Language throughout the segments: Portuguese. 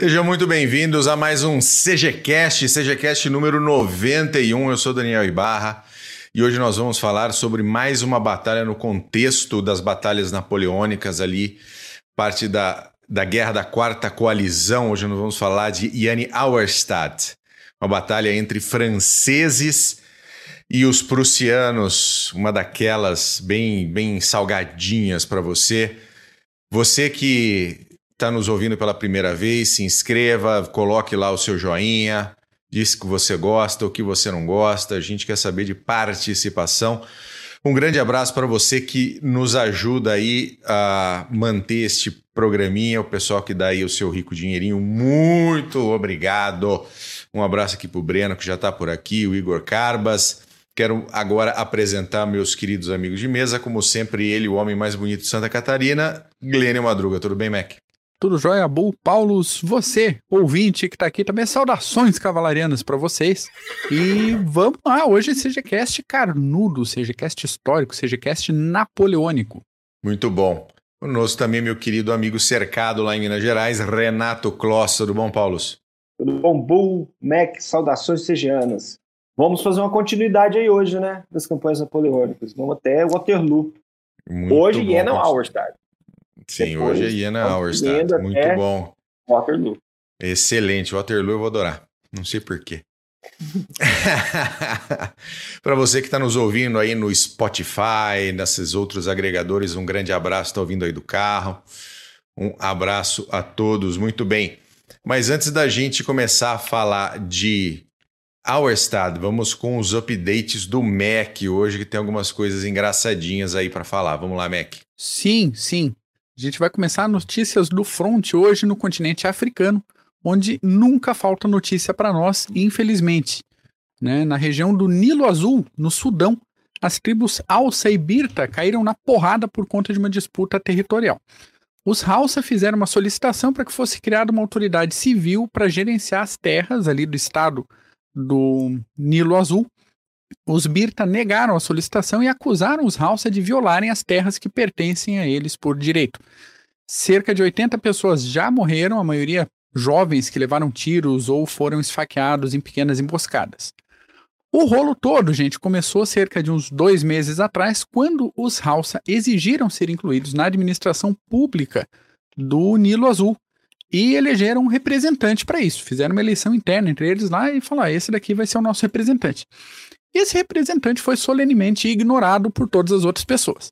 Sejam muito bem-vindos a mais um CGCast, CGCast número 91. Eu sou Daniel Ibarra e hoje nós vamos falar sobre mais uma batalha no contexto das batalhas napoleônicas ali, parte da, da Guerra da Quarta Coalizão. Hoje nós vamos falar de Yanni Auerstadt, uma batalha entre franceses e os prussianos, uma daquelas bem, bem salgadinhas para você. Você que está nos ouvindo pela primeira vez, se inscreva, coloque lá o seu joinha, diz que você gosta, o que você não gosta. A gente quer saber de participação. Um grande abraço para você que nos ajuda aí a manter este programinha, o pessoal que dá aí o seu rico dinheirinho. Muito obrigado. Um abraço aqui para o Breno, que já está por aqui, o Igor Carbas. Quero agora apresentar meus queridos amigos de mesa, como sempre, ele, o homem mais bonito de Santa Catarina, Glênio Madruga. Tudo bem, Mac? Tudo jóia, Bull? Paulos, você, ouvinte que está aqui, também saudações cavalarianas para vocês. E vamos lá, hoje CGCast carnudo, CGCast histórico, CGCast napoleônico. Muito bom. Conosco também meu querido amigo cercado lá em Minas Gerais, Renato Kloss. Tudo bom, Paulos? Tudo bom, Bull, Mac, saudações segianas. Vamos fazer uma continuidade aí hoje, né, das campanhas napoleônicas. Vamos até Waterloo. Muito hoje, bom. Jena Auerstadt. Sim, Depois, hoje é Iena Auerstadt. seguindo Muito bom. Waterloo. Excelente. Waterloo eu vou adorar. Não sei porquê. Para você que está nos ouvindo aí no Spotify, nesses outros agregadores, um grande abraço. Está ouvindo aí do carro. Um abraço a todos. Muito bem. Mas antes da gente começar a falar de Auerstadt, vamos com os updates do Mac hoje, que tem algumas coisas engraçadinhas aí para falar. Vamos lá, Mac. Sim, sim. A gente vai começar notícias do front hoje no continente africano, onde nunca falta notícia para nós, infelizmente. Né? Na região do Nilo Azul, no Sudão, as tribos Alça e Birta caíram na porrada por conta de uma disputa territorial. Os Hausa fizeram uma solicitação para que fosse criada uma autoridade civil para gerenciar as terras ali do estado do Nilo Azul. Os Birta negaram a solicitação e acusaram os Hausa de violarem as terras que pertencem a eles por direito. Cerca de 80 pessoas já morreram, a maioria jovens que levaram tiros ou foram esfaqueados em pequenas emboscadas. O rolo todo, gente, começou cerca de uns dois meses atrás, quando os Hausa exigiram ser incluídos na administração pública do Nilo Azul e elegeram um representante para isso. Fizeram uma eleição interna entre eles lá e falaram: ah, esse daqui vai ser o nosso representante. E esse representante foi solenemente ignorado por todas as outras pessoas.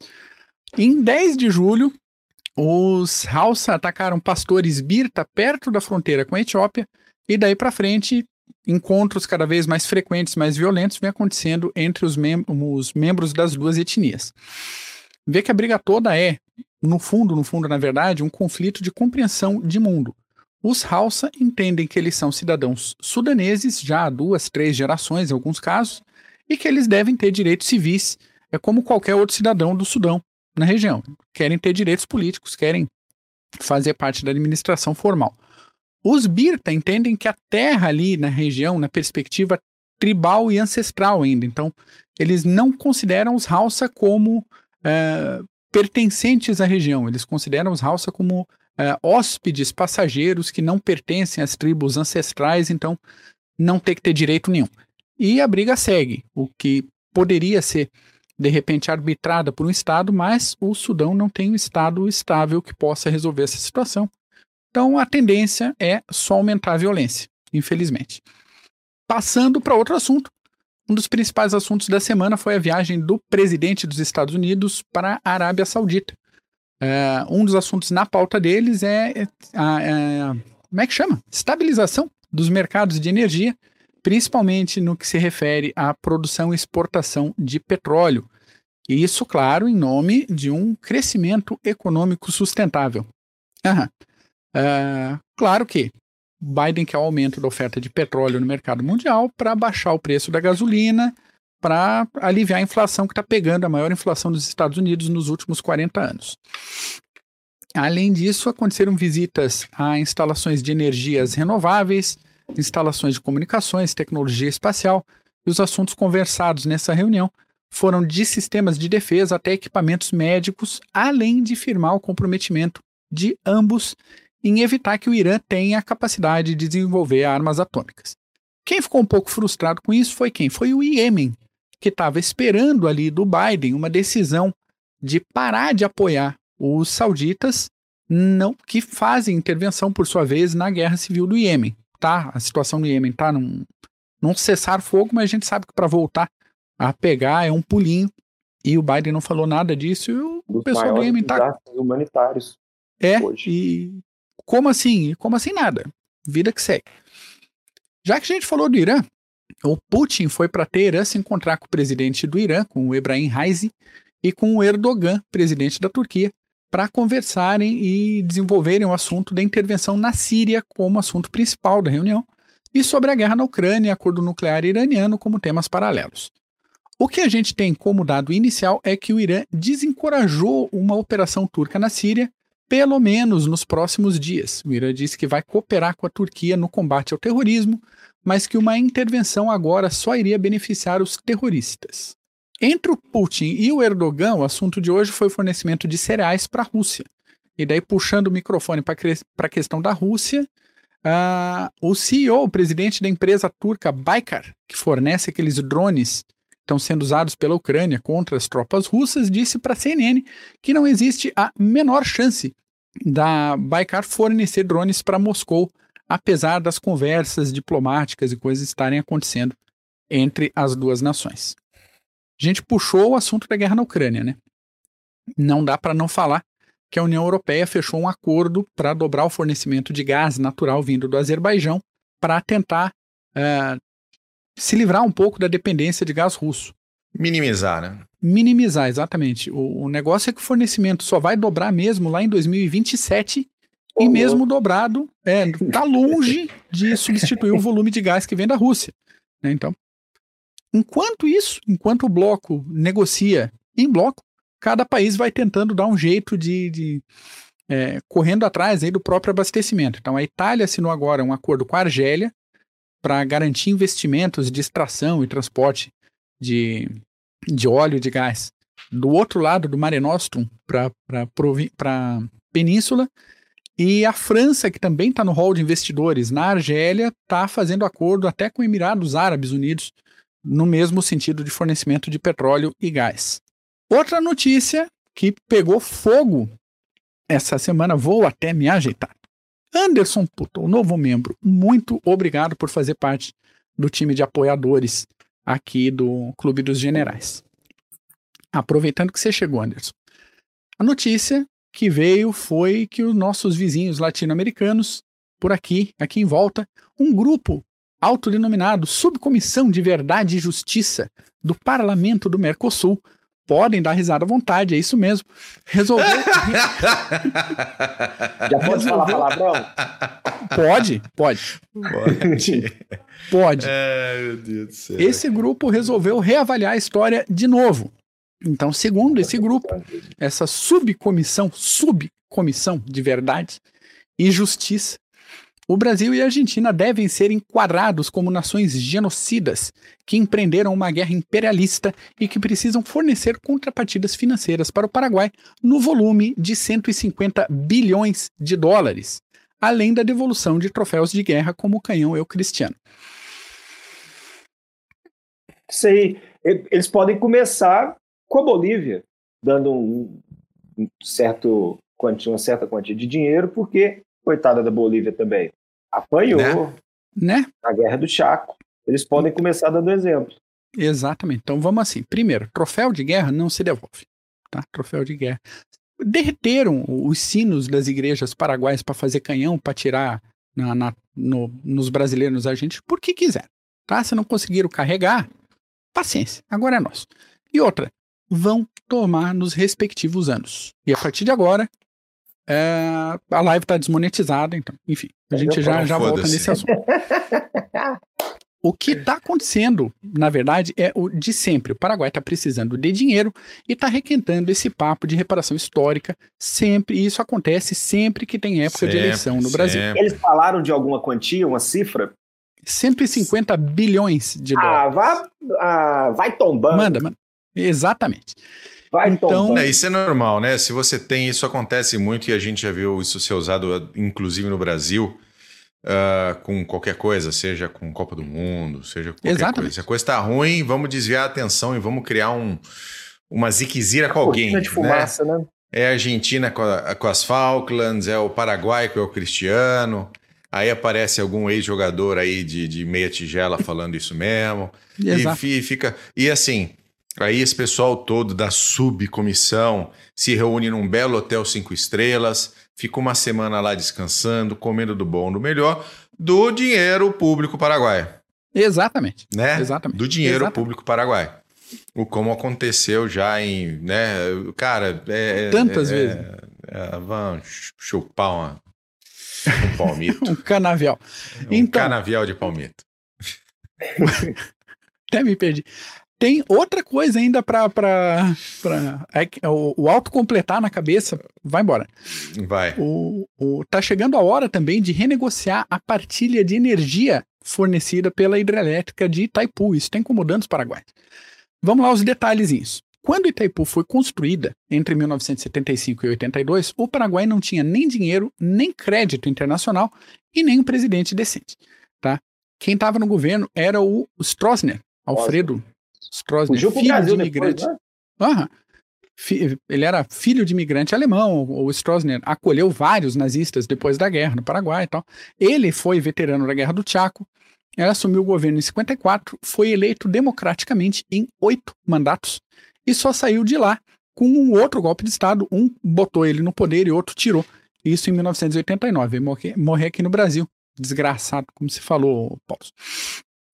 Em 10 de julho, os Hausa atacaram pastores Birta perto da fronteira com a Etiópia, e daí para frente, encontros cada vez mais frequentes, mais violentos, vem acontecendo entre os, mem os membros das duas etnias. Vê que a briga toda é, no fundo, no fundo, na verdade, um conflito de compreensão de mundo. Os Hausa entendem que eles são cidadãos sudaneses já há duas, três gerações, em alguns casos, e que eles devem ter direitos civis, é como qualquer outro cidadão do Sudão na região. Querem ter direitos políticos, querem fazer parte da administração formal. Os Birta entendem que a terra ali na região, na perspectiva tribal e ancestral ainda, então eles não consideram os Hausa como eh, pertencentes à região, eles consideram os Hausa como eh, hóspedes, passageiros que não pertencem às tribos ancestrais, então não tem que ter direito nenhum. E a briga segue, o que poderia ser de repente arbitrada por um Estado, mas o Sudão não tem um Estado estável que possa resolver essa situação. Então a tendência é só aumentar a violência, infelizmente. Passando para outro assunto, um dos principais assuntos da semana foi a viagem do presidente dos Estados Unidos para a Arábia Saudita. É, um dos assuntos na pauta deles é a, a, como é que chama? Estabilização dos mercados de energia, principalmente no que se refere à produção e exportação de petróleo. E isso, claro, em nome de um crescimento econômico sustentável. É, claro que Biden quer o aumento da oferta de petróleo no mercado mundial para baixar o preço da gasolina, para aliviar a inflação que está pegando a maior inflação dos Estados Unidos nos últimos 40 anos. Além disso, aconteceram visitas a instalações de energias renováveis, instalações de comunicações, tecnologia espacial, e os assuntos conversados nessa reunião foram de sistemas de defesa até equipamentos médicos, além de firmar o comprometimento de ambos em evitar que o Irã tenha a capacidade de desenvolver armas atômicas. Quem ficou um pouco frustrado com isso foi quem? Foi o Iêmen, que estava esperando ali do Biden uma decisão de parar de apoiar os sauditas, não que fazem intervenção por sua vez na guerra civil do Iêmen. Tá, a situação do Iêmen tá num, num cessar fogo, mas a gente sabe que para voltar a pegar é um pulinho. E o Biden não falou nada disso. E o pessoal do Iêmen tá humanitários. É, hoje. e como assim? Como assim nada? Vida que segue. Já que a gente falou do Irã, o Putin foi para Teherã se encontrar com o presidente do Irã, com o Ebrahim Raisi, e com o Erdogan, presidente da Turquia, para conversarem e desenvolverem o assunto da intervenção na Síria como assunto principal da reunião, e sobre a guerra na Ucrânia e acordo nuclear iraniano como temas paralelos. O que a gente tem como dado inicial é que o Irã desencorajou uma operação turca na Síria, pelo menos nos próximos dias. O Irã disse que vai cooperar com a Turquia no combate ao terrorismo, mas que uma intervenção agora só iria beneficiar os terroristas. Entre o Putin e o Erdogan, o assunto de hoje foi o fornecimento de cereais para a Rússia. E daí, puxando o microfone para a questão da Rússia, uh, o CEO, o presidente da empresa turca Baykar, que fornece aqueles drones que estão sendo usados pela Ucrânia contra as tropas russas, disse para a CNN que não existe a menor chance da Baykar fornecer drones para Moscou, apesar das conversas diplomáticas e coisas estarem acontecendo entre as duas nações. A gente puxou o assunto da guerra na Ucrânia, né? Não dá para não falar que a União Europeia fechou um acordo para dobrar o fornecimento de gás natural vindo do Azerbaijão para tentar uh, se livrar um pouco da dependência de gás russo. Minimizar, né? Minimizar, exatamente. O, o negócio é que o fornecimento só vai dobrar mesmo lá em 2027 oh, e mesmo dobrado, é, tá longe de substituir o volume de gás que vem da Rússia. Né? Então, Enquanto isso, enquanto o bloco negocia em bloco, cada país vai tentando dar um jeito de, de é, correndo atrás aí do próprio abastecimento. Então a Itália assinou agora um acordo com a Argélia para garantir investimentos de extração e transporte de, de óleo e de gás do outro lado do Mare Nostrum para a península. E a França, que também está no hall de investidores na Argélia, está fazendo acordo até com Emirados Árabes Unidos no mesmo sentido de fornecimento de petróleo e gás. Outra notícia que pegou fogo essa semana, vou até me ajeitar. Anderson Puto, o novo membro, muito obrigado por fazer parte do time de apoiadores aqui do Clube dos Generais. Aproveitando que você chegou, Anderson. A notícia que veio foi que os nossos vizinhos latino-americanos, por aqui, aqui em volta, um grupo autodenominado Subcomissão de Verdade e Justiça do Parlamento do Mercosul. Podem dar risada à vontade, é isso mesmo. Resolveu. Já pode falar palavrão? Pode, pode. Pode. Pode. Ai, meu Deus do céu. Esse grupo resolveu reavaliar a história de novo. Então, segundo esse grupo, essa subcomissão, subcomissão de verdade e justiça o Brasil e a Argentina devem ser enquadrados como nações genocidas que empreenderam uma guerra imperialista e que precisam fornecer contrapartidas financeiras para o Paraguai no volume de 150 bilhões de dólares, além da devolução de troféus de guerra como o canhão Eu Cristiano. Isso aí, eles podem começar com a Bolívia, dando um, um certo uma certa quantia de dinheiro, porque coitada da Bolívia também apanhou né? né? na Guerra do Chaco. Eles podem começar dando exemplo. Exatamente. Então vamos assim. Primeiro, troféu de guerra não se devolve. Tá? Troféu de guerra. Derreteram os sinos das igrejas paraguaias para fazer canhão, para tirar na, na, no, nos brasileiros, nos argentinos, porque quiser. Tá? Se não conseguiram carregar, paciência. Agora é nosso. E outra, vão tomar nos respectivos anos. E a partir de agora, é, a live está desmonetizada, então, enfim, a gente já, já volta nesse assunto. O que está acontecendo, na verdade, é o de sempre. O Paraguai está precisando de dinheiro e está requentando esse papo de reparação histórica sempre. E isso acontece sempre que tem época sempre, de eleição no sempre. Brasil. Eles falaram de alguma quantia, uma cifra? 150 bilhões de ah, dólares. Vá, ah, vai tombando. Manda, manda. Exatamente. Vai Então- tomando. É, isso é normal, né? Se você tem, isso acontece muito e a gente já viu isso ser usado, inclusive no Brasil, ah, com qualquer coisa, seja com Copa do Mundo, seja com qualquer Exatamente. coisa. Se a coisa tá ruim, vamos desviar a atenção e vamos criar um, uma ziquezira com alguém. De né? fumaça, né? É a Argentina com, a- com as Falklands, é o Paraguai com o Cristiano. Aí aparece algum ex-jogador aí de, de meia tigela falando isso mesmo. E, fica. E assim, aí esse pessoal todo da subcomissão se reúne num belo hotel cinco estrelas, fica uma semana lá descansando, comendo do bom, do melhor, do dinheiro público paraguaio, Exatamente. né? Exatamente. Do dinheiro Exatamente. público paraguaio. O como aconteceu já em, né? Cara, é, Tantas é- vezes. é, vamos chupar uma, um palmito, Um canavial. um Então- canavial de palmito. Até me perdi. Tem outra coisa ainda pra. pra, pra é que o, o autocompletar na cabeça. Vai embora. Vai. O, o, tá chegando a hora também de renegociar a partilha de energia fornecida pela hidrelétrica de Itaipu. Isso está incomodando os paraguaios. Vamos lá os detalhezinhos. Quando Itaipu foi construída entre 1975 e 82, o Paraguai não tinha nem dinheiro, nem crédito internacional e nem um presidente decente. Tá? Quem estava no governo era o Stroessner, Alfredo Stroessner, Fugiu pro filho Brasil de depois, imigrante. né? Fi- Ele era filho de imigrante alemão. O Stroessner acolheu vários nazistas depois da guerra no Paraguai e tal. Ele foi veterano da Guerra do Chaco. Ele assumiu o governo em 54, foi eleito democraticamente em oito mandatos e só saiu de lá com um outro golpe de Estado. Um botou ele no poder e outro tirou. Isso em 1989. Ele morre- morreu aqui no Brasil. Desgraçado, como se falou, Paulo.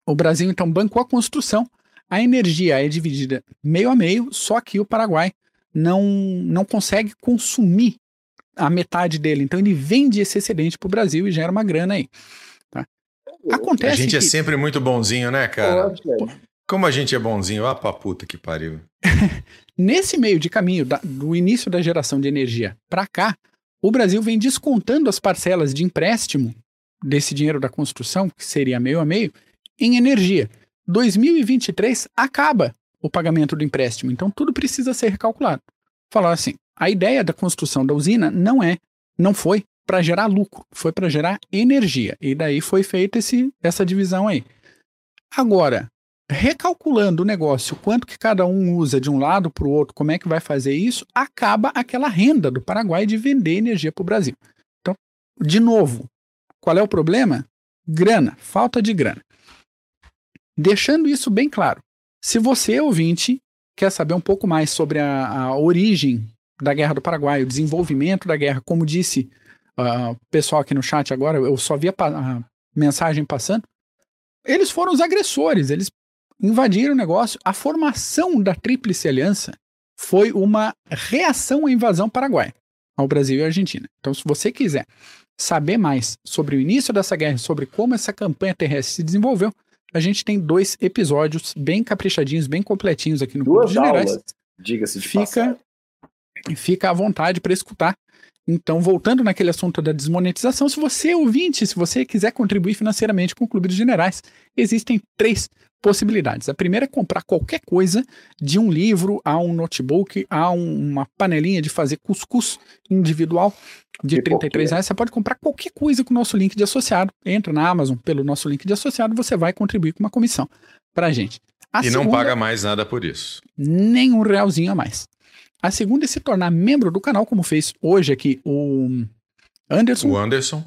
O Brasil, então, bancou a construção a energia é dividida meio a meio, só que o Paraguai não, não consegue consumir a metade dele. Então ele vende esse excedente para o Brasil e gera uma grana aí. tá? A Acontece gente que é sempre muito bonzinho, né, cara? Como a gente é bonzinho, ah, pra puta que pariu. nesse meio de caminho da- do início da geração de energia para cá, o Brasil vem descontando as parcelas de empréstimo desse dinheiro da construção, que seria meio a meio, em energia. 2023 acaba o pagamento do empréstimo, então tudo precisa ser recalculado. Falar assim, a ideia da construção da usina não é, não foi para gerar lucro, foi para gerar energia. E daí foi feita esse, essa divisão aí. Agora, recalculando o negócio, quanto que cada um usa de um lado para o outro, como é que vai fazer isso, acaba aquela renda do Paraguai de vender energia para o Brasil. Então, de novo, qual é o problema? Grana, falta de grana. Deixando isso bem claro, se você, ouvinte, quer saber um pouco mais sobre a, a origem da Guerra do Paraguai, o desenvolvimento da guerra, como disse ah, o pessoal aqui no chat agora, eu só vi a, a mensagem passando, eles foram os agressores, eles invadiram o negócio. A formação da Tríplice Aliança foi uma reação à invasão paraguaia ao Brasil e à Argentina. Então, se você quiser saber mais sobre o início dessa guerra, sobre como essa campanha terrestre se desenvolveu, a gente tem dois episódios bem caprichadinhos, bem completinhos aqui no Clube Duas Generais. aulas, diga-se de Fica, fica à vontade para escutar. Então, voltando naquele assunto da desmonetização, se você ouvinte, se você quiser contribuir financeiramente com o Clube dos Generais, existem três possibilidades. A primeira é comprar qualquer coisa, de um livro a um notebook, a um- uma panelinha de fazer cuscuz individual de 33 reais. Você pode comprar qualquer coisa com o nosso link de associado. Entra na Amazon pelo nosso link de associado, você vai contribuir com uma comissão para a gente. A e não paga mais nada por isso. nem um realzinho a mais. A segunda é se tornar membro do canal, como fez hoje aqui o Anderson, O Anderson,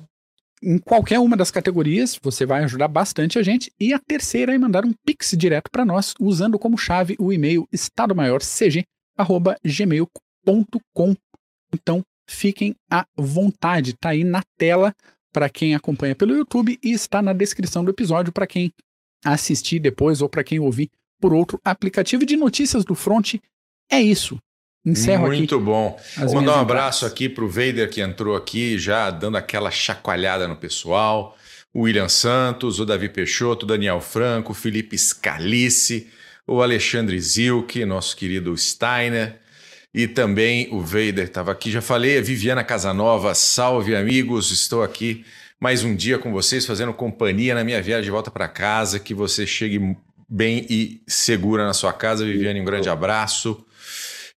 em qualquer uma das categorias, você vai ajudar bastante a gente. E a terceira é mandar um pix direto para nós, usando como chave o e-mail estadomaiorcg@gmail.com. Então, fiquem à vontade, tá aí na tela para quem acompanha pelo YouTube e está na descrição do episódio para quem assistir depois ou para quem ouvir por outro aplicativo E de notícias do Front. É isso. Encerro aqui. muito bom. as Vou mandar um abraço entradas. aqui pro Vader que entrou aqui, já dando aquela chacoalhada no pessoal. O William Santos, o Davi Peixoto, o Daniel Franco, o Felipe Scalice, o Alexandre Zilke, nosso querido Steiner. E também o Vader estava aqui. Já falei, a Viviana Casanova, salve amigos, estou aqui mais um dia com vocês, fazendo companhia na minha viagem de volta para casa. Que você chegue bem e segura na sua casa. Viviane, um grande abraço.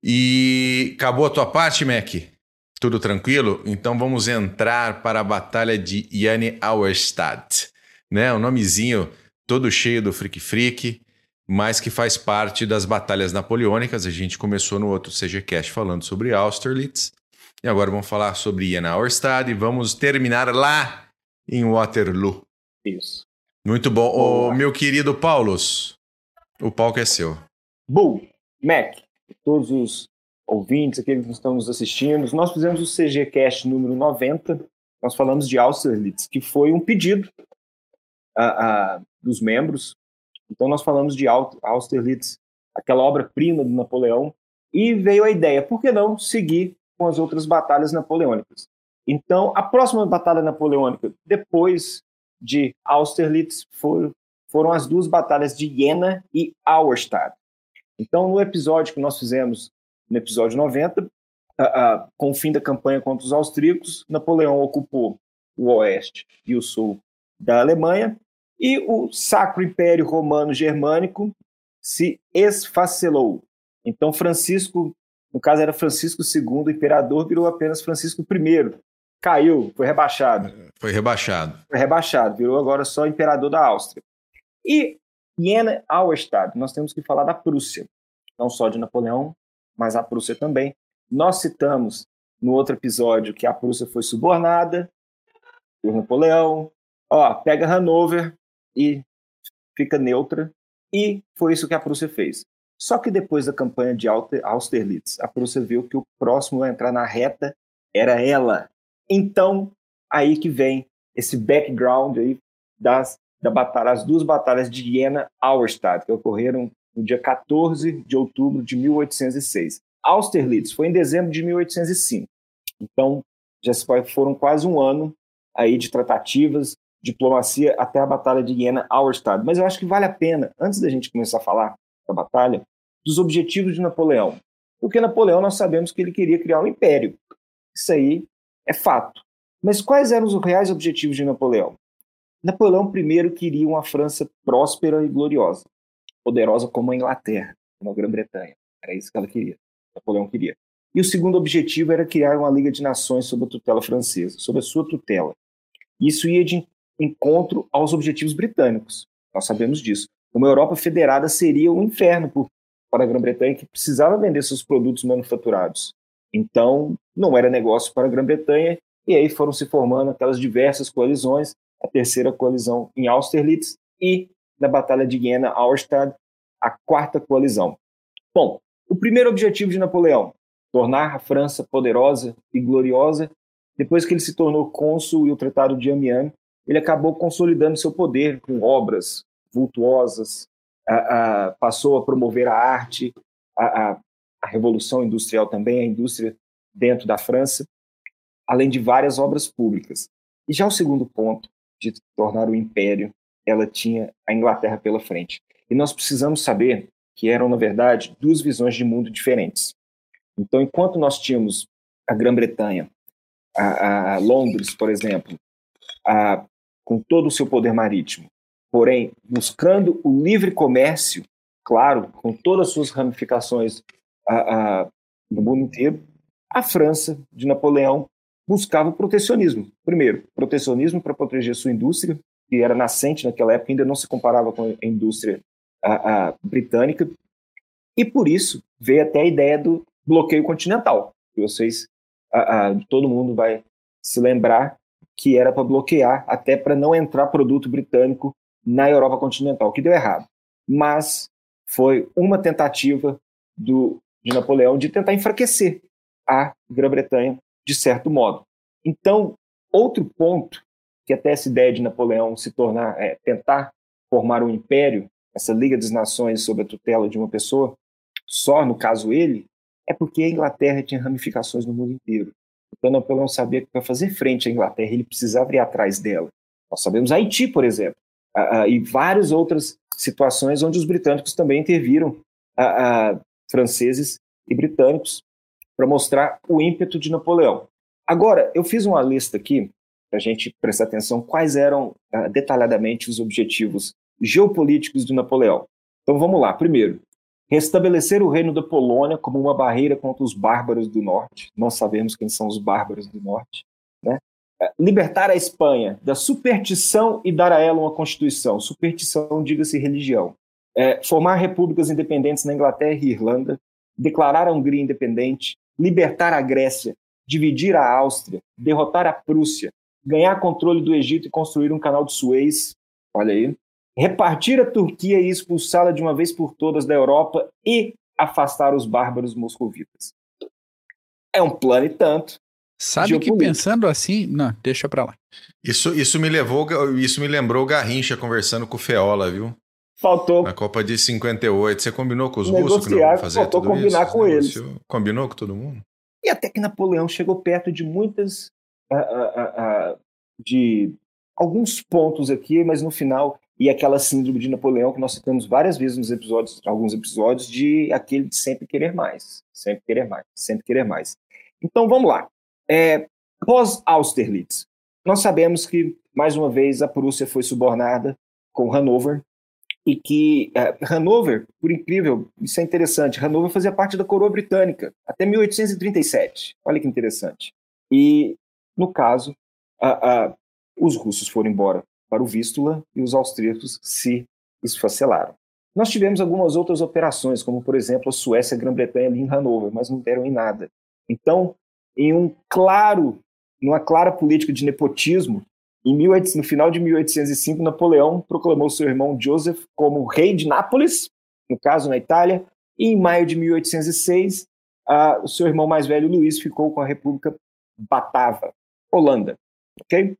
E acabou a tua parte, Mac? Tudo tranquilo? Então vamos entrar para a batalha de Yanni Auerstadt, né? Um nomezinho todo cheio do Freak Freak, mas que faz parte das batalhas napoleônicas. A gente começou no outro CGCast falando sobre Austerlitz. E agora vamos falar sobre Yanni Auerstadt e vamos terminar lá em Waterloo. Isso. Muito bom. Ô, meu querido Paulos, o palco é seu. Bull, Mac, todos os ouvintes, aqueles que estão nos assistindo, nós fizemos o CGCast número 90, nós falamos de Austerlitz, que foi um pedido uh, uh, dos membros. Então nós falamos de Austerlitz, aquela obra-prima do Napoleão, e veio a ideia, por que não seguir com as outras batalhas napoleônicas? Então, a próxima batalha napoleônica, depois de Austerlitz, for, foram as duas batalhas de Jena e Auerstadt. Então, no episódio que nós fizemos, no episódio 90, uh, uh, com o fim da campanha contra os austríacos, Napoleão ocupou o oeste e o sul da Alemanha, e o Sacro Império Romano Germânico se esfacelou. Então, Francisco, no caso era Francisco II, imperador, virou apenas Francisco I. Caiu, foi rebaixado. Foi rebaixado. Foi rebaixado, virou agora só imperador da Áustria. E Jena Auerstadt, nós temos que falar da Prússia, não só de Napoleão, mas a Prússia também. Nós citamos no outro episódio que a Prússia foi subornada por Napoleão. Ó, pega Hanover e fica neutra. E foi isso que a Prússia fez. Só que depois da campanha de Austerlitz, a Prússia viu que o próximo a entrar na reta era ela. Então, aí que vem esse background aí das da batalha, as duas batalhas de Jena-Auerstadt, que ocorreram no dia 14 de outubro de 1806. Austerlitz foi em dezembro de 1805. Então, já foram quase um ano aí de tratativas, diplomacia até a batalha de Jena-Auerstadt. Mas eu acho que vale a pena, antes da gente começar a falar da batalha, dos objetivos de Napoleão. Porque Napoleão nós sabemos que ele queria criar um império. Isso aí é fato. Mas quais eram os reais objetivos de Napoleão? Napoleão I queria uma França próspera e gloriosa, poderosa como a Inglaterra, como a Grã-Bretanha. Era isso que ela queria. Napoleão queria. E o segundo objetivo era criar uma Liga de Nações sob a tutela francesa, sob a sua tutela. Isso ia de encontro aos objetivos britânicos. Nós sabemos disso. Uma Europa federada seria um inferno para a Grã-Bretanha, que precisava vender seus produtos manufaturados. Então, não era negócio para a Grã-Bretanha, e aí foram se formando aquelas diversas coalizões a terceira coalizão em Austerlitz, e na Batalha de Jena, Auerstadt, a quarta coalizão. Bom, o primeiro objetivo de Napoleão, tornar a França poderosa e gloriosa. Depois que ele se tornou cônsul e o Tratado de Amiens, ele acabou consolidando seu poder com obras vultuosas, a, a, passou a promover a arte, a, a Revolução Industrial também, a indústria dentro da França, além de várias obras públicas. E já o segundo ponto, de tornar o império, ela tinha a Inglaterra pela frente. E nós precisamos saber que eram, na verdade, duas visões de mundo diferentes. Então, enquanto nós tínhamos a Grã-Bretanha, a, a, Londres, por exemplo, a, com todo o seu poder marítimo, porém, buscando o livre comércio, claro, com todas as suas ramificações no mundo inteiro, a França de Napoleão buscava o protecionismo. Primeiro, protecionismo para proteger sua indústria, que era nascente naquela época, ainda não se comparava com a indústria a, a britânica, e por isso veio até a ideia do bloqueio continental, que vocês, a, todo mundo vai se lembrar que era para bloquear, até para não entrar produto britânico na Europa continental, que deu errado. Mas foi uma tentativa do, de Napoleão de tentar enfraquecer a Grã-Bretanha de certo modo. Então, outro ponto que até essa ideia de Napoleão se tornar, é, tentar formar um império, essa Liga das Nações sob a tutela de uma pessoa, só no caso ele, é porque a Inglaterra tinha ramificações no mundo inteiro. Então Napoleão sabia que para fazer frente à Inglaterra ele precisava ir atrás dela. Nós sabemos Haiti, por exemplo, e várias outras situações onde os britânicos também interviram, franceses e britânicos, para mostrar o ímpeto de Napoleão. Agora, eu fiz uma lista aqui para a gente prestar atenção quais eram uh, detalhadamente os objetivos geopolíticos de Napoleão. Então vamos lá. Primeiro, restabelecer o reino da Polônia como uma barreira contra os bárbaros do norte. Nós sabemos quem são os bárbaros do norte. Né? É, libertar a Espanha da superstição e dar a ela uma constituição. Superstição, diga-se religião. É, formar repúblicas independentes na Inglaterra e Irlanda, declarar a Hungria independente, libertar a Grécia, dividir a Áustria, derrotar a Prússia, ganhar controle do Egito e construir um canal de Suez. Olha aí repartir a Turquia e expulsá-la de uma vez por todas da Europa e afastar os bárbaros moscovitas. É um plano e tanto. Sabe que pensando assim, não, deixa pra lá. Isso, isso me levou, isso me lembrou o Garrincha conversando com o Feola, viu? Faltou. Na Copa de 58. Você combinou com os russos que não vão fazer faltou tudo combinar isso? com eles. Combinou com todo mundo? E até que Napoleão chegou perto de muitas. Uh, uh, uh, de alguns pontos aqui, mas no final e aquela síndrome de Napoleão que nós citamos várias vezes nos episódios, alguns episódios, de aquele de sempre querer mais, sempre querer mais, sempre querer mais. Então vamos lá. É, pós Austerlitz, nós sabemos que mais uma vez a Prússia foi subornada com Hanover e que é, Hanover, por incrível, isso é interessante, Hanover fazia parte da coroa britânica até 1837. Olha que interessante. E no caso, a, a, os russos foram embora para o Vístula e os austríacos se esfacelaram. Nós tivemos algumas outras operações, como por exemplo a Suécia e a Grã-Bretanha ali em Hanover, mas não deram em nada. Então, em um claro, numa clara política de nepotismo, no final de 1805, Napoleão proclamou seu irmão Joseph como rei de Nápoles, no caso na Itália, e em maio de 1806, uh, o seu irmão mais velho Luís ficou com a República Batava, Holanda. Ok?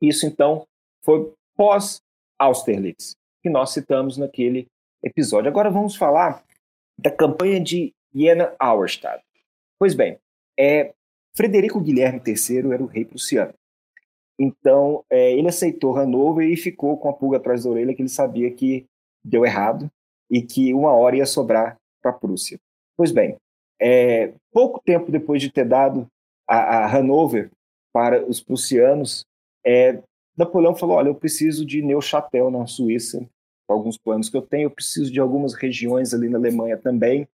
Isso então foi pós-Austerlitz, que nós citamos naquele episódio. Agora vamos falar da campanha de Jena-Auerstadt. Pois bem, é, Frederico Guilherme III era o rei prussiano. Então, é, ele aceitou Hanover e ficou com a pulga atrás da orelha, que ele sabia que deu errado e que uma hora ia sobrar para a Prússia. Pois bem, é, pouco tempo depois de ter dado a, a Hanover para os prussianos, é, Napoleão falou: olha, eu preciso de Neuchâtel na Suíça, alguns planos que eu tenho, eu preciso de algumas regiões ali na Alemanha também.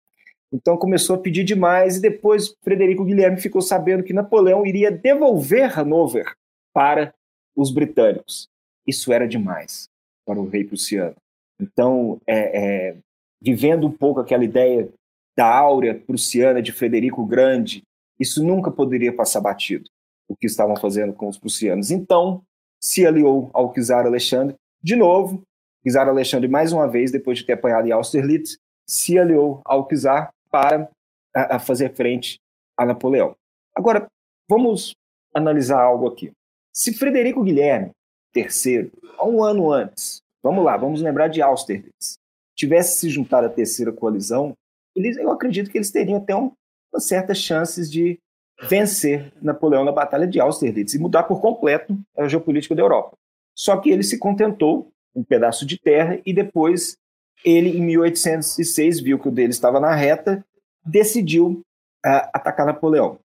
Então começou a pedir demais e depois Frederico Guilherme ficou sabendo que Napoleão iria devolver Hanover para os britânicos. Isso era demais para o rei prussiano. Então, é, é, vivendo um pouco aquela ideia da áurea prussiana de Frederico Grande, isso nunca poderia passar batido, o que estavam fazendo com os prussianos. Então, se aliou ao czar Alexandre. De novo, czar Alexandre, mais uma vez, depois de ter apanhado em Austerlitz, se aliou ao czar para a, a fazer frente a Napoleão. Agora, vamos analisar algo aqui. Se Frederico Guilherme III, há um ano antes, vamos lá, vamos lembrar de Austerlitz, tivesse se juntado à terceira coalizão, eles, eu acredito que eles teriam até um, certas chances de vencer Napoleão na Batalha de Austerlitz e mudar por completo a geopolítica da Europa. Só que ele se contentou um pedaço de terra e depois ele, em 1806, viu que o dele estava na reta, decidiu uh, atacar Napoleão.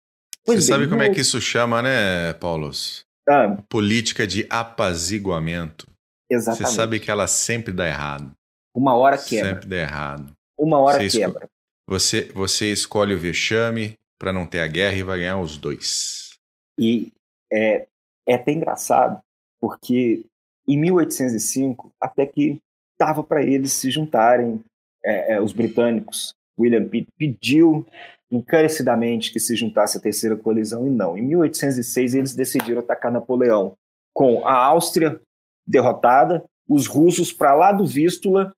Pois Você bem, sabe como é que isso chama, né, Paulos? Ah, Política de apaziguamento. Exatamente. Você sabe que ela sempre dá errado. Uma hora quebra. Sempre dá errado. Uma hora você quebra. Esco... Você, você escolhe o vexame, para não ter a guerra e vai ganhar os dois. E é, é até engraçado, porque em 1805, até que estava para eles se juntarem, é, é, os britânicos, William Pitt pediu encarecidamente que se juntasse à terceira coalizão e não. Em 1806 eles decidiram atacar Napoleão com a Áustria derrotada, os russos para lá do Vístula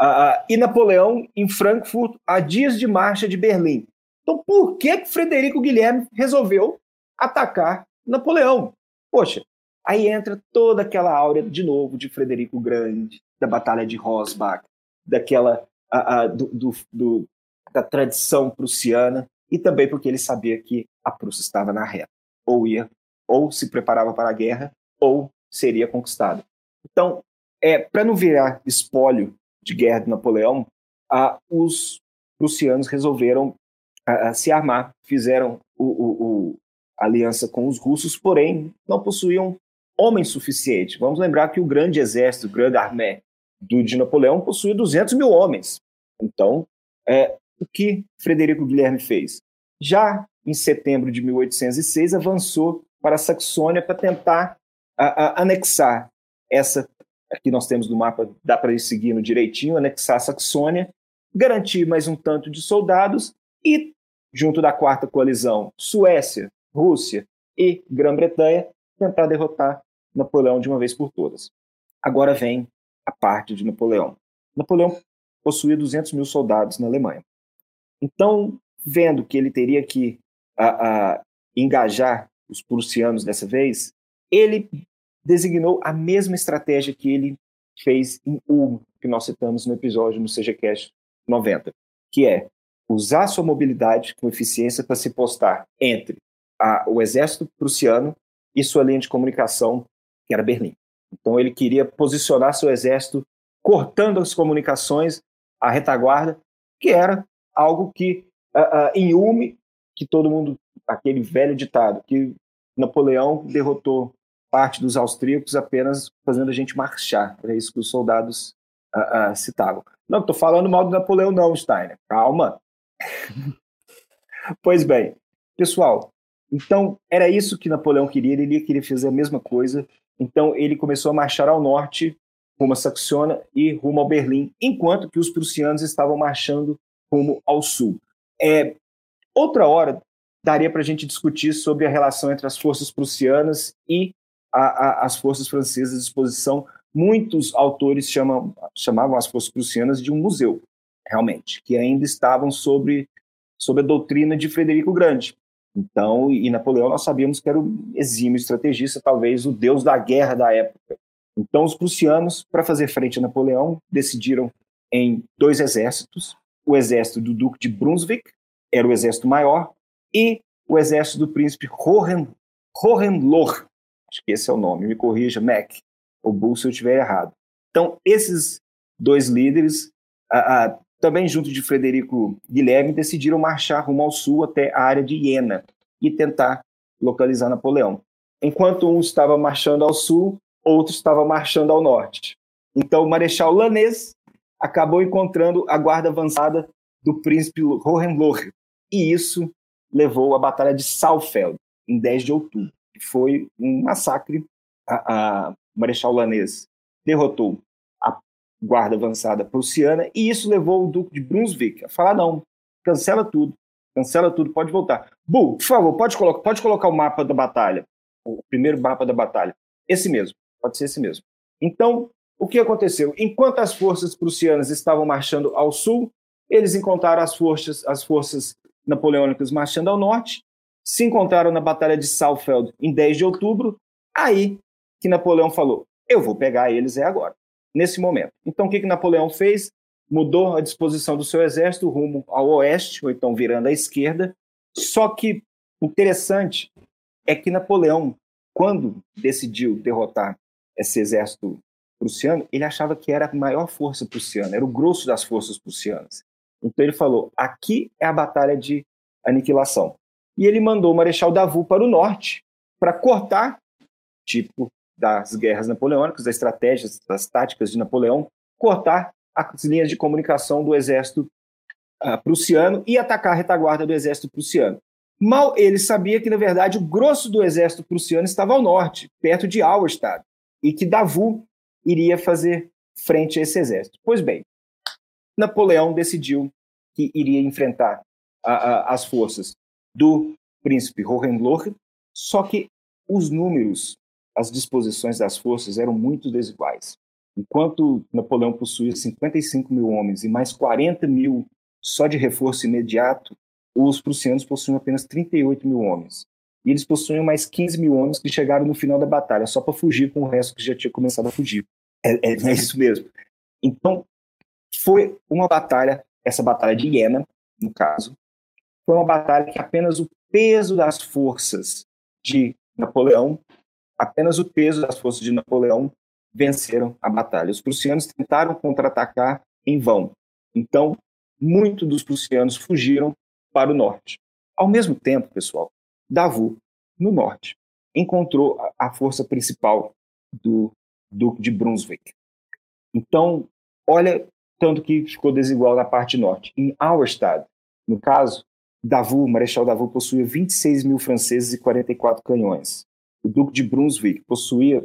uh, e Napoleão em Frankfurt a dias de marcha de Berlim. Então, por que, que Frederico Guilherme resolveu atacar Napoleão? Poxa, aí entra toda aquela áurea de novo de Frederico Grande, da Batalha de Rosbach, daquela a, a, do, do, do, da tradição prussiana, e também porque ele sabia que a Prússia estava na reta, ou ia, ou se preparava para a guerra, ou seria conquistada. Então, é, para não virar espólio de guerra de Napoleão, a, os prussianos resolveram a, a se armar, fizeram o, o, o, aliança com os russos, porém não possuíam homens suficientes. Vamos lembrar que o grande exército, o grande armé do, de Napoleão possuía 200 mil homens. Então, é, o que Frederico Guilherme fez? Já em setembro de 1806, avançou para a Saxônia para tentar a, a, anexar essa. Aqui nós temos no mapa, dá para ir seguindo direitinho, anexar a Saxônia, garantir mais um tanto de soldados e, junto da quarta coalizão, Suécia, Rússia e Grã-Bretanha, tentar derrotar Napoleão de uma vez por todas. Agora vem a parte de Napoleão. Napoleão possuía 200 mil soldados na Alemanha. Então, vendo que ele teria que a, a, engajar os prussianos dessa vez, ele designou a mesma estratégia que ele fez em Ulm, que nós citamos no episódio no CGCast 90, que é usar sua mobilidade com eficiência para se postar entre a, o exército prussiano e sua linha de comunicação, que era Berlim. Então ele queria posicionar seu exército cortando as comunicações, a retaguarda, que era algo que uh, uh, em Ulm, que todo mundo, aquele velho ditado, que Napoleão derrotou parte dos austríacos apenas fazendo a gente marchar. Era isso que os soldados uh, citavam. Não estou falando mal do Napoleão, não, Steiner. Calma. pois bem, pessoal, então era isso que Napoleão queria. Ele queria fazer a mesma coisa. Então ele começou a marchar ao norte, rumo a Saxônia e rumo ao Berlim, enquanto que os prussianos estavam marchando rumo ao sul. É, outra hora daria para a gente discutir sobre a relação entre as forças prussianas e a, a, as forças francesas de exposição. Muitos autores chamam, chamavam as forças prussianas de um museu, realmente, que ainda estavam sobre, sobre a doutrina de Frederico Grande. Então, e Napoleão nós sabíamos que era o exímio estrategista, talvez o deus da guerra da época. Então, os prussianos, para fazer frente a Napoleão, decidiram em dois exércitos, o exército do Duque de Brunswick, era o exército maior, e o exército do príncipe Hohen, Hohenlohe, acho que esse é o nome, me corrija, Mac, ou Bull se eu estiver errado. Então, esses dois líderes, também junto de Frederico Guilherme, decidiram marchar rumo ao sul até a área de Iena e tentar localizar Napoleão. Enquanto um estava marchando ao sul, outro estava marchando ao norte. Então, o Marechal Lanês acabou encontrando a guarda avançada do príncipe Hohenlohe. E isso levou à Batalha de Saalfeld, em 10 de outubro, foi um massacre. A, a Marechal Lanês derrotou a guarda avançada prussiana e isso levou o Duque de Brunswick a falar: não, cancela tudo, cancela tudo, pode voltar. Bu, por favor, pode colocar, pode colocar o mapa da batalha, o primeiro mapa da batalha. Esse mesmo, pode ser esse mesmo. Então, o que aconteceu? Enquanto as forças prussianas estavam marchando ao sul, eles encontraram as forças, as forças napoleônicas marchando ao norte, se encontraram na Batalha de Saalfeld em 10 de outubro, aí que Napoleão falou: eu vou pegar eles é agora, nesse momento. Então o que, que Napoleão fez? Mudou a disposição do seu exército rumo ao oeste, ou então virando à esquerda. Só que interessante é que Napoleão, quando decidiu derrotar esse exército prussiano, ele achava que era a maior força prussiana, era o grosso das forças prussianas. Então ele falou: aqui é a batalha de aniquilação. E ele mandou o Marechal Davout para o norte para cortar, tipo das guerras napoleônicas, das estratégias, das táticas de Napoleão, cortar as linhas de comunicação do exército uh, prussiano e atacar a retaguarda do exército prussiano. Mal ele sabia que, na verdade, o grosso do exército prussiano estava ao norte, perto de Auerstadt, e que Davout iria fazer frente a esse exército. Pois bem, Napoleão decidiu que iria enfrentar a, a, as forças do príncipe Hohenlohe, só que os números, as disposições das forças eram muito desiguais. Enquanto Napoleão possuía 55 mil homens e mais 40 mil só de reforço imediato, os prussianos possuíam apenas 38 mil homens. E eles possuíam mais 15 mil homens que chegaram no final da batalha, só para fugir com o resto que já tinha começado a fugir. É, é, é isso mesmo. Então, foi uma batalha, essa batalha de Iena, no caso, foi uma batalha que apenas o peso das forças de Napoleão, apenas o peso das forças de Napoleão venceram a batalha. Os prussianos tentaram contra-atacar em vão. Então, muitos dos prussianos fugiram para o norte. Ao mesmo tempo, pessoal, Davout, no norte, encontrou a força principal do Duque de Brunswick. Então, olha tanto que ficou desigual na parte norte. Em Auerstadt, no caso, Davout, Marechal Davout possuía 26 mil franceses e 44 canhões. O Duque de Brunswick possuía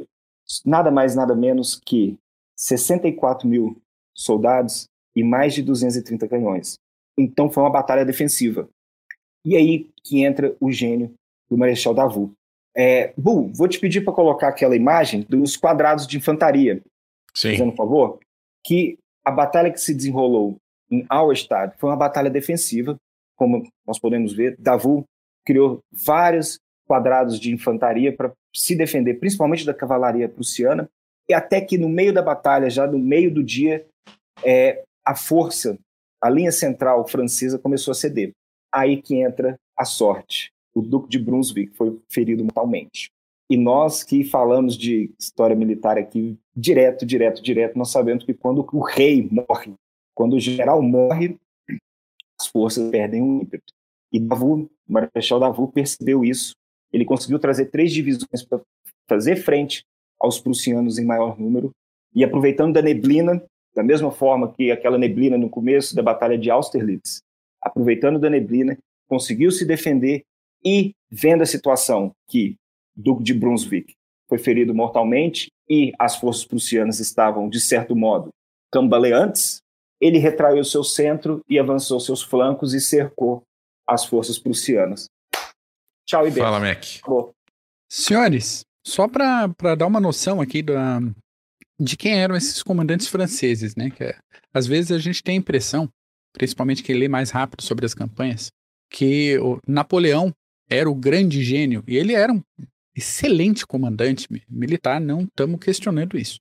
nada mais nada menos que 64 mil soldados e mais de 230 canhões. Então foi uma batalha defensiva. E aí que entra o gênio do Marechal Davout. É, Bu, vou te pedir para colocar aquela imagem dos quadrados de infantaria. Sim. Fazendo um favor. Que a batalha que se desenrolou em Auerstadt foi uma batalha defensiva, como nós podemos ver. Davout criou vários quadrados de infantaria para se defender, principalmente da cavalaria prussiana, e até que no meio da batalha, já no meio do dia, é, a força, a linha central francesa começou a ceder. Aí que entra a sorte. O Duque de Brunswick foi ferido mortalmente. E nós que falamos de história militar aqui, direto, direto, direto, nós sabemos que quando o rei morre, quando o general morre, as forças perdem o ímpeto. E Davout, o Marechal Davout percebeu isso. Ele conseguiu trazer três divisões para fazer frente aos prussianos em maior número e aproveitando da neblina, da mesma forma que aquela neblina no começo da batalha de Austerlitz, aproveitando da neblina, conseguiu se defender e vendo a situação que Duque de Brunswick foi ferido mortalmente e as forças prussianas estavam de certo modo cambaleantes, ele retraiu seu centro e avançou seus flancos e cercou as forças prussianas. Tchau e bem. Fala, Mac. Senhores, só para dar uma noção aqui da, de quem eram esses comandantes franceses, né? Que é, às vezes a gente tem a impressão, principalmente quem lê mais rápido sobre as campanhas, que Napoleão era o grande gênio e ele era um excelente comandante militar, não estamos questionando isso.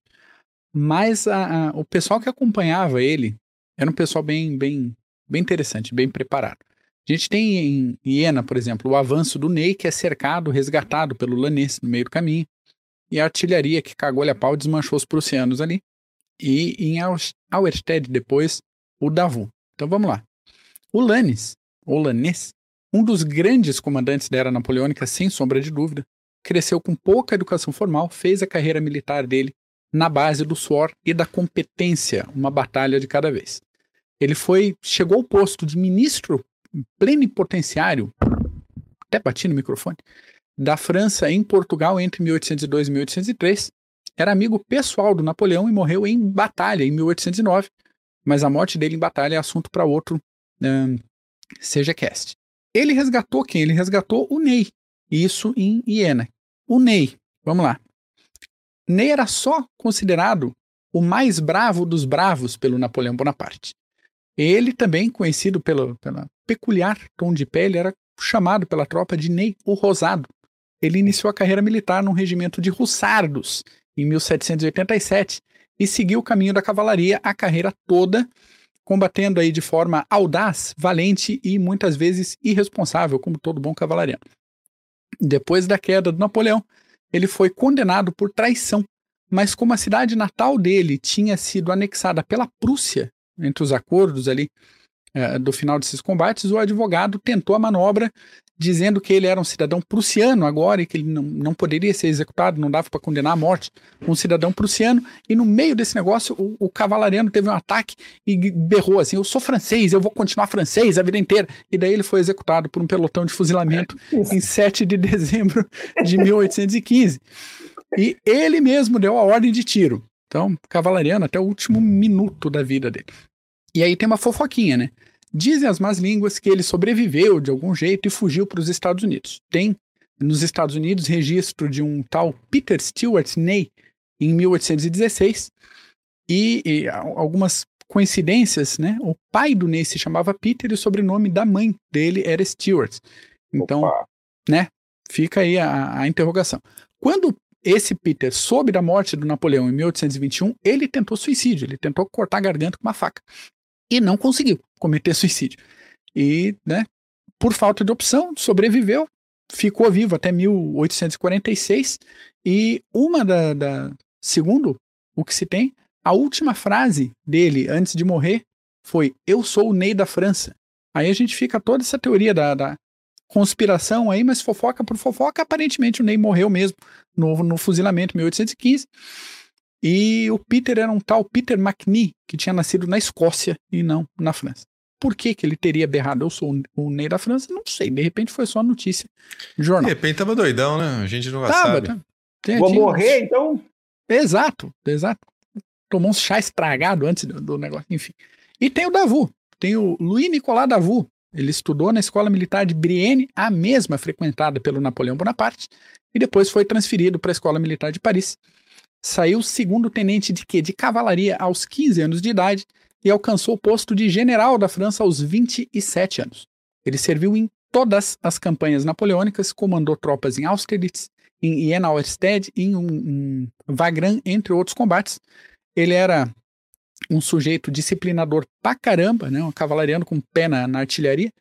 Mas a, a, o pessoal que acompanhava ele era um pessoal bem, bem, bem interessante, bem preparado. A gente tem em Iena, por exemplo, o avanço do Ney, que é cercado, resgatado pelo Lanês no meio do caminho, e a artilharia que cagou-lhe a pau desmanchou os prussianos ali. E em Auerstedt depois, o Davout. Então vamos lá. O Lannes, ou um dos grandes comandantes da era napoleônica, sem sombra de dúvida, cresceu com pouca educação formal, fez a carreira militar dele na base do suor e da competência, uma batalha de cada vez. Ele foi, chegou ao posto de ministro plenipotenciário, até bati no microfone, da França em Portugal entre 1802 e 1803. Era amigo pessoal do Napoleão e morreu em batalha em 1809, mas a morte dele em batalha é assunto para outro um, seja cast. Ele resgatou quem? Ele resgatou o Ney, isso em Iena. O Ney, vamos lá. Ney era só considerado o mais bravo dos bravos pelo Napoleão Bonaparte. Ele também, conhecido pelo, pela peculiar tom de pele, era chamado pela tropa de Ney o Rosado. Ele iniciou a carreira militar num regimento de hussardos em 1787 e seguiu o caminho da cavalaria a carreira toda, combatendo aí de forma audaz, valente e muitas vezes irresponsável, como todo bom cavalariano. Depois da queda do Napoleão, ele foi condenado por traição, mas como a cidade natal dele tinha sido anexada pela Prússia entre os acordos ali é, do final desses combates, o advogado tentou a manobra dizendo que ele era um cidadão prussiano agora e que ele não, não poderia ser executado, não dava para condenar à morte um cidadão prussiano. E no meio desse negócio, o, o cavalariano teve um ataque e berrou assim: Eu sou francês, eu vou continuar francês a vida inteira. E daí ele foi executado por um pelotão de fuzilamento em 7 de dezembro de 1815. E ele mesmo deu a ordem de tiro. Então, cavalariano até o último minuto da vida dele. E aí tem uma fofoquinha, né? Dizem as más línguas que ele sobreviveu de algum jeito e fugiu para os Estados Unidos. Tem nos Estados Unidos registro de um tal Peter Stewart Ney em 1816 e, e algumas coincidências, né? O pai do Ney se chamava Peter e o sobrenome da mãe dele era Stewart. Então, Opa. né? Fica aí a, a interrogação. Quando esse Peter soube da morte do Napoleão em 1821, ele tentou suicídio, ele tentou cortar a garganta com uma faca. E não conseguiu cometer suicídio. E, né, por falta de opção, sobreviveu, ficou vivo até 1846. E uma da, da. Segundo o que se tem, a última frase dele antes de morrer foi: Eu sou o Ney da França. Aí a gente fica toda essa teoria da, da conspiração aí, mas fofoca por fofoca, aparentemente o Ney morreu mesmo no, no fuzilamento em 1815. E o Peter era um tal Peter McNee, que tinha nascido na Escócia e não na França. Por que, que ele teria berrado? Eu sou o Ney da França? Não sei. De repente foi só notícia de jornal. De repente tava doidão, né? A gente nunca tava, sabe. Tá. Tinha, Vou tinha morrer, então? Exato, exato. Tomou um chá estragado antes do, do, negócio, enfim. E tem o Davu. Tem o Louis Nicolas Davu. Ele estudou na Escola Militar de Brienne, a mesma frequentada pelo Napoleão Bonaparte, e depois foi transferido para a Escola Militar de Paris. Saiu segundo tenente de quê? De cavalaria aos 15 anos de idade e alcançou o posto de general da França aos 27 anos. Ele serviu em todas as campanhas napoleônicas, comandou tropas em Austerlitz, em Jena-Auerstedt e em, um, Wagram, entre outros combates. Ele era um sujeito disciplinador pra caramba, né, um cavalariano com pé na artilharia.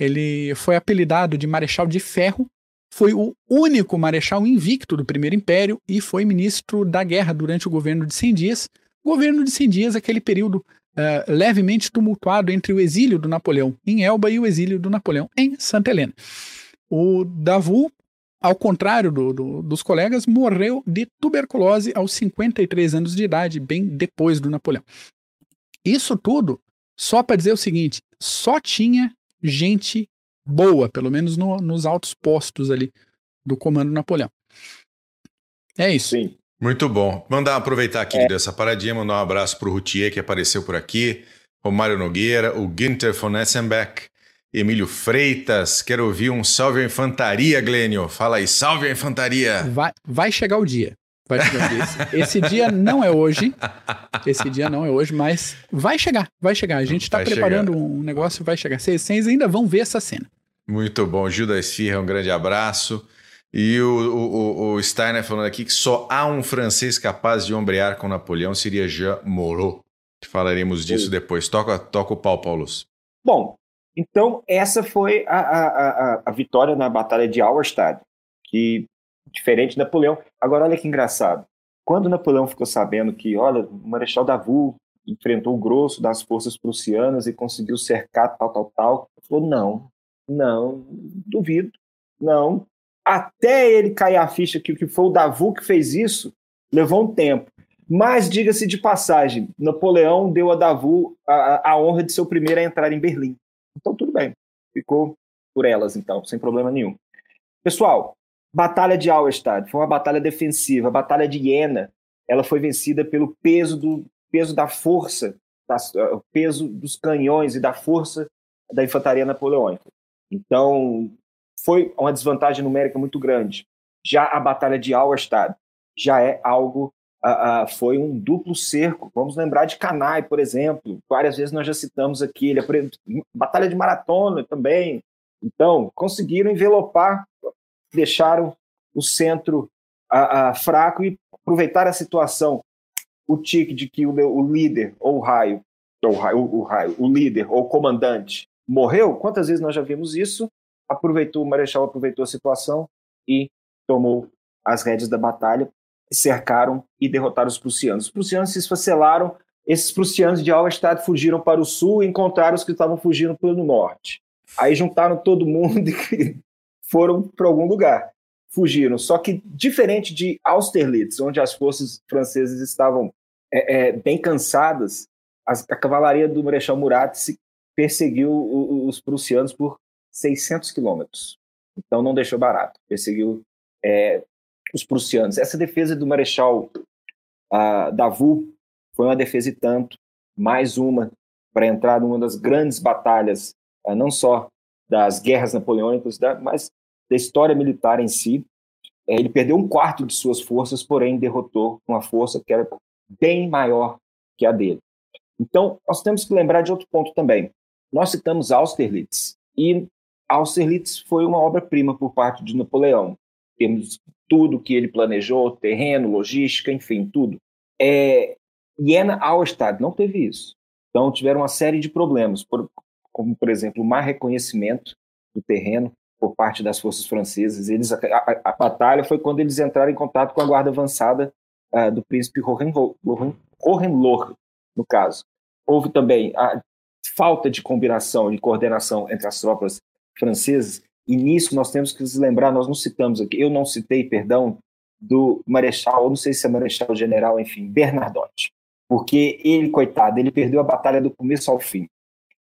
Ele foi apelidado de Marechal de Ferro foi o único marechal invicto do Primeiro Império e foi ministro da guerra durante o governo de 100 dias. Governo de 100 dias, aquele período uh, levemente tumultuado entre o exílio do Napoleão em Elba e o exílio do Napoleão em Santa Helena. O Davu, ao contrário do, do, dos colegas, morreu de tuberculose aos 53 anos de idade, bem depois do Napoleão. Isso tudo só para dizer o seguinte: só tinha gente boa, pelo menos no, nos altos postos ali do comando Napoleão. É isso. Sim. Muito bom. Mandar aproveitar aqui é. dessa paradinha, mandar um abraço para o Routier que apareceu por aqui, Romário Nogueira, o Günther von Essenbeck, Emílio Freitas. Quero ouvir um salve à infantaria, Glênio. Fala aí, salve à infantaria. Vai, vai chegar o dia. Vai chegar o dia. Esse, esse, dia não é hoje. Esse dia não é hoje, mas vai chegar, vai chegar. A gente está preparando chegar. um negócio, vai chegar. Vocês ainda vão ver essa cena. Muito bom. Gil da Esfirra, um grande abraço. E o, o, o, Steiner falando aqui que só há um francês capaz de ombrear com Napoleão, seria Jean Moreau. Falaremos disso Sim. depois. Toca, toca o pau, Paulus. Bom, então essa foi a, a, a, a vitória na Batalha de Auerstadt, que diferente de Napoleão. Agora, olha que engraçado. Quando Napoleão ficou sabendo que, olha, o Marechal Davout enfrentou o grosso das forças prussianas e conseguiu cercar tal, tal, tal, ele falou, não, não, duvido, não. Até ele cair a ficha que que foi o Davout que fez isso, levou um tempo. Mas, diga-se de passagem, Napoleão deu a Davout a, a honra de ser o primeiro a entrar em Berlim. Então, tudo bem. Ficou por elas, então, sem problema nenhum. Pessoal, Batalha de Auerstadt foi uma batalha defensiva. A Batalha de Jena, ela foi vencida pelo peso do peso da força, o peso dos canhões e da força da infantaria napoleônica. Então, foi uma desvantagem numérica muito grande. Já a Batalha de Auerstadt já é algo Uh, uh, foi um duplo cerco. Vamos lembrar de Canai, por exemplo. Várias vezes nós já citamos aqui. Ele, Batalha de Maratona também. Então, conseguiram envelopar deixaram o centro a, a, fraco e aproveitaram a situação, o tique de que o, o líder ou o raio, ou o raio, o raio, o líder ou o comandante morreu. Quantas vezes nós já vimos isso? Aproveitou o marechal aproveitou a situação e tomou as rédeas da batalha, cercaram e derrotaram os prussianos. Os prussianos se esfacelaram. Esses prussianos de Auerstadt fugiram para o sul e encontraram os que estavam fugindo pelo norte. Aí juntaram todo mundo e foram para algum lugar, fugiram. Só que, diferente de Austerlitz, onde as forças francesas estavam é, é, bem cansadas, as, a cavalaria do Marechal Murat se perseguiu os prussianos por 600 quilômetros. Então não deixou barato, perseguiu é, os prussianos. Essa defesa do Marechal uh, Davout foi uma defesa e tanto, mais uma para entrar numa das grandes batalhas, uh, não só das guerras napoleônicas, mas da história militar em si. É, ele perdeu um quarto de suas forças, porém derrotou uma força que era bem maior que a dele. Então, nós temos que lembrar de outro ponto também. Nós citamos Austerlitz, e Austerlitz foi uma obra-prima por parte de Napoleão. Temos tudo que ele planejou, terreno, logística, enfim, tudo. É, Jena Auerstadt não teve isso. Então, tiveram uma série de problemas, por, como, por exemplo, o má reconhecimento do terreno, por parte das forças francesas. Eles, a, a, a, batalha foi quando eles entraram em contato com a guarda avançada uh, do príncipe Hohenlohe, no caso. Houve também a falta de combinação e coordenação entre as tropas francesas, e nisso nós temos que nos lembrar, nós não citamos aqui, eu não citei, perdão, do Marechal, não sei se é Marechal General, enfim, Bernardotti. Porque ele, coitado, ele perdeu a batalha do começo ao fim.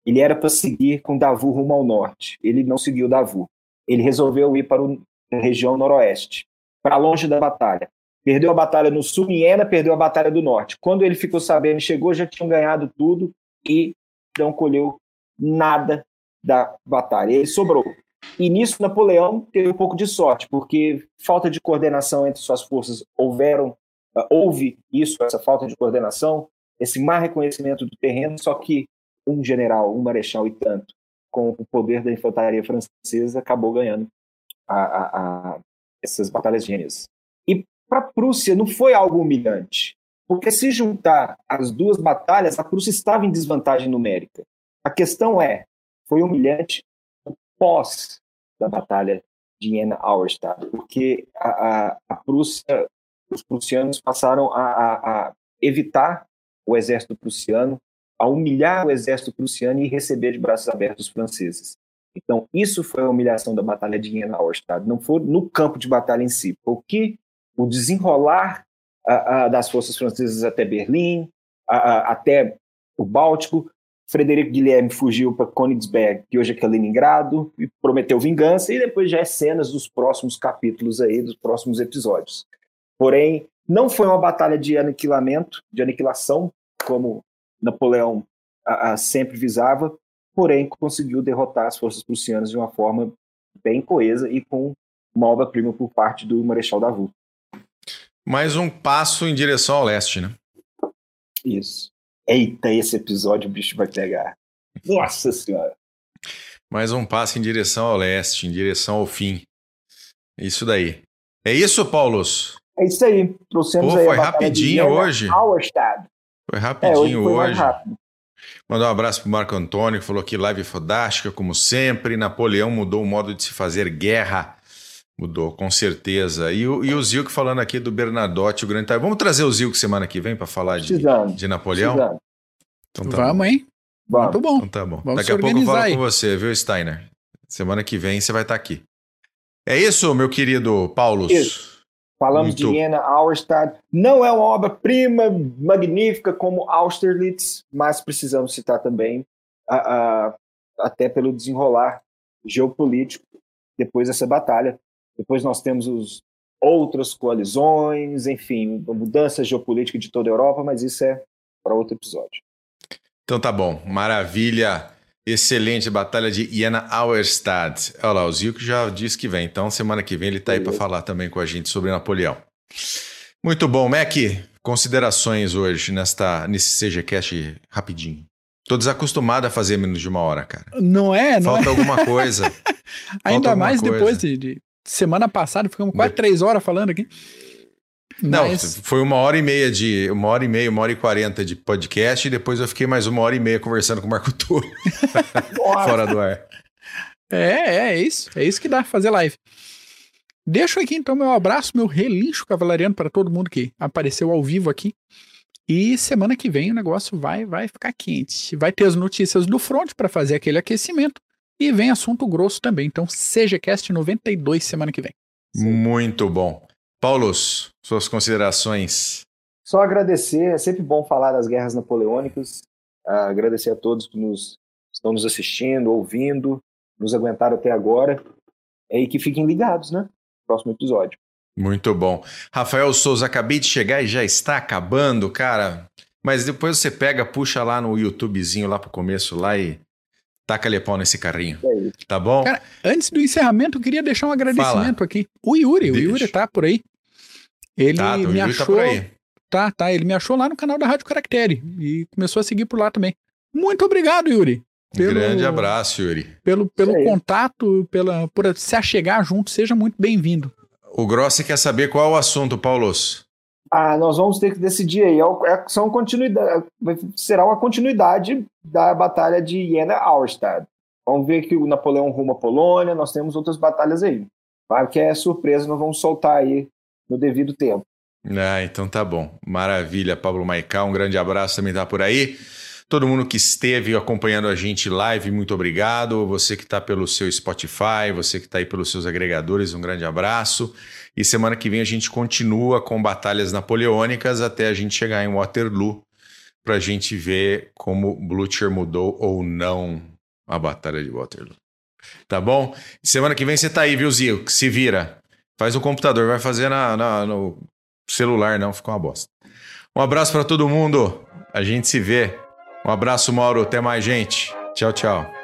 Ele era para seguir com Davu rumo ao norte. Ele não seguiu Davu. Ele resolveu ir para a região noroeste, para longe da batalha. Perdeu a batalha no sul, Iena perdeu a batalha do norte. Quando ele ficou sabendo, chegou, já tinham ganhado tudo e não colheu nada da batalha. Ele sobrou. E nisso Napoleão teve um pouco de sorte, porque falta de coordenação entre suas forças houveram, uh, houve isso, essa falta de coordenação, esse má reconhecimento do terreno, só que um general, um marechal e tanto, com o poder da infantaria francesa, acabou ganhando a, a, a essas batalhas gênias. E para a Prússia não foi algo humilhante, porque se juntar as duas batalhas, a Prússia estava em desvantagem numérica. A questão é, foi humilhante pós da batalha de Jena-Auerstadt, porque a, a, a, Prússia, os prussianos passaram a, a evitar o exército prussiano, a humilhar o exército prussiano e receber de braços abertos os franceses. Então, isso foi a humilhação da Batalha de Jena-Auerstadt, não foi no campo de batalha em si, foi o que o desenrolar das forças francesas até Berlim, até o Báltico, Frederico Guilherme fugiu para Königsberg, que hoje é Kaliningrado, e prometeu vingança, e depois já é cenas dos próximos capítulos aí, dos próximos episódios. Porém, não foi uma batalha de aniquilamento, de aniquilação, como Napoleão a, a, sempre visava, porém conseguiu derrotar as forças prussianas de uma forma bem coesa e com uma obra-prima por parte do Marechal Davout. Mais um passo em direção ao leste, né? Isso. Eita, esse episódio o bicho vai pegar. Nossa Senhora. Mais um passo em direção ao leste, em direção ao fim. Isso daí. É isso, Paulos? É isso aí. Trouxemos Pô, aí foi rapidinho hoje. Auerstadt. Foi rapidinho é, hoje. Foi hoje. rápido. Mandar um abraço pro Marco Antônio, que falou que live fodástica, como sempre. Napoleão mudou o modo de se fazer guerra. Mudou, com certeza. E o, e o Zilk falando aqui do Bernadotte, o grande. Vamos trazer o Zilk semana que vem para falar de, de Napoleão? Então tá Vamos, bom. hein? Vamos. Muito bom. Então tá bom. Vamos Daqui a pouco eu falo aí. com você, viu, Steiner? Semana que vem você vai estar tá aqui. É isso, meu querido Paulo. Isso. Falamos Muito... de Jena Auerstadt. Não é uma obra-prima magnífica como Austerlitz, mas precisamos citar também, a, a, até pelo desenrolar geopolítico depois dessa batalha. Depois nós temos os outras coalizões, enfim, mudança geopolítica de toda a Europa, mas isso é para outro episódio. Então tá bom, maravilha. Excelente batalha de Jena Auerstadt. Olha lá, o Zilk já disse que vem, então semana que vem ele está aí para falar também com a gente sobre Napoleão. Muito bom, Mac. Considerações hoje nesta nesse CGCast rapidinho. Tô desacostumado a fazer menos de uma hora, cara. Não é, não Falta é. alguma coisa. Ainda mais coisa. depois de, de, semana passada, ficamos quase três horas falando aqui. Não, Mas... foi uma hora e meia de. Uma hora e meia, uma hora e quarenta de podcast, e depois eu fiquei mais uma hora e meia conversando com o Marco Túlio. Fora do ar. É, é, é isso. É isso que dá fazer live. Deixo aqui então meu abraço, meu relincho cavalariano para todo mundo que apareceu ao vivo aqui. E semana que vem o negócio vai vai ficar quente. Vai ter as notícias do front para fazer aquele aquecimento. E vem assunto grosso também. Então, seja cast 92 semana que vem. Muito bom. Paulos, suas considerações. Só agradecer, é sempre bom falar das guerras napoleônicas. Uh, agradecer a todos que nos estão nos assistindo, ouvindo, nos aguentaram até agora. E que fiquem ligados, né? Próximo episódio. Muito bom. Rafael Souza, acabei de chegar e já está acabando, cara. Mas depois você pega, puxa lá no YouTubezinho lá pro começo lá e Taca-lhe pau nesse carrinho. É tá bom? Cara, antes do encerramento, eu queria deixar um agradecimento Fala. aqui. O Yuri, Deixa. o Yuri tá por aí. Ele tá, me achou. Tá, por aí. tá, tá. Ele me achou lá no canal da Rádio Caractere e começou a seguir por lá também. Muito obrigado, Yuri. Pelo, grande abraço, Yuri. Pelo, pelo contato, pela, por se achegar junto, seja muito bem-vindo. O Grossi quer saber qual é o assunto, Paulos. Ah, nós vamos ter que decidir aí. É, é, são continuidade, será uma continuidade da batalha de Jena-Auerstadt. Vamos ver que o Napoleão rumo à Polônia, nós temos outras batalhas aí. Claro que é surpresa, nós vamos soltar aí no devido tempo. Ah, então tá bom. Maravilha, Pablo Maicá, um grande abraço também tá por aí. Todo mundo que esteve acompanhando a gente live, muito obrigado. Você que está pelo seu Spotify, você que está aí pelos seus agregadores, um grande abraço. E semana que vem a gente continua com batalhas napoleônicas até a gente chegar em Waterloo para a gente ver como Blucher mudou ou não a batalha de Waterloo. Tá bom? Semana que vem você tá aí, viu, Zio? Se vira. Faz no computador, vai fazer na, na no celular, não, fica uma bosta. Um abraço para todo mundo. A gente se vê. Um abraço, Mauro. Até mais, gente. Tchau, tchau.